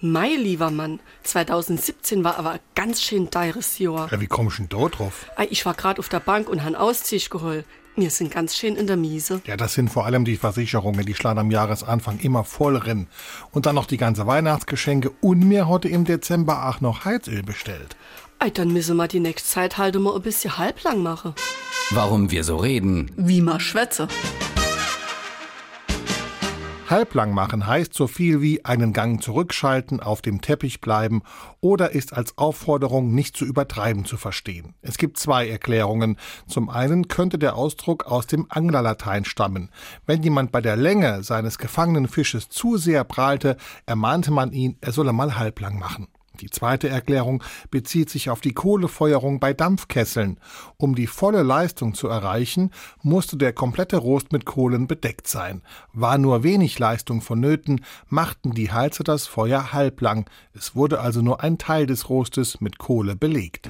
Mai, lieber Mann, 2017 war aber ein ganz schön teures Jahr. Ja, wie komm ich denn da drauf? Ei, Ich war grad auf der Bank und han Auszig geholt. Wir sind ganz schön in der Miese. Ja, das sind vor allem die Versicherungen, die schlagen am Jahresanfang immer voll rein. Und dann noch die ganze Weihnachtsgeschenke und mir heute im Dezember auch noch Heizöl bestellt. Ei, dann müssen wir die nächste Zeit halt mal ein bisschen halblang machen. Warum wir so reden. Wie ma schwätze. Halblang machen heißt so viel wie einen Gang zurückschalten, auf dem Teppich bleiben oder ist als Aufforderung nicht zu übertreiben zu verstehen. Es gibt zwei Erklärungen. Zum einen könnte der Ausdruck aus dem Anglerlatein stammen. Wenn jemand bei der Länge seines gefangenen Fisches zu sehr prahlte, ermahnte man ihn, er solle mal halblang machen. Die zweite Erklärung bezieht sich auf die Kohlefeuerung bei Dampfkesseln. Um die volle Leistung zu erreichen, musste der komplette Rost mit Kohlen bedeckt sein. War nur wenig Leistung vonnöten, machten die Heizer das Feuer halblang. Es wurde also nur ein Teil des Rostes mit Kohle belegt.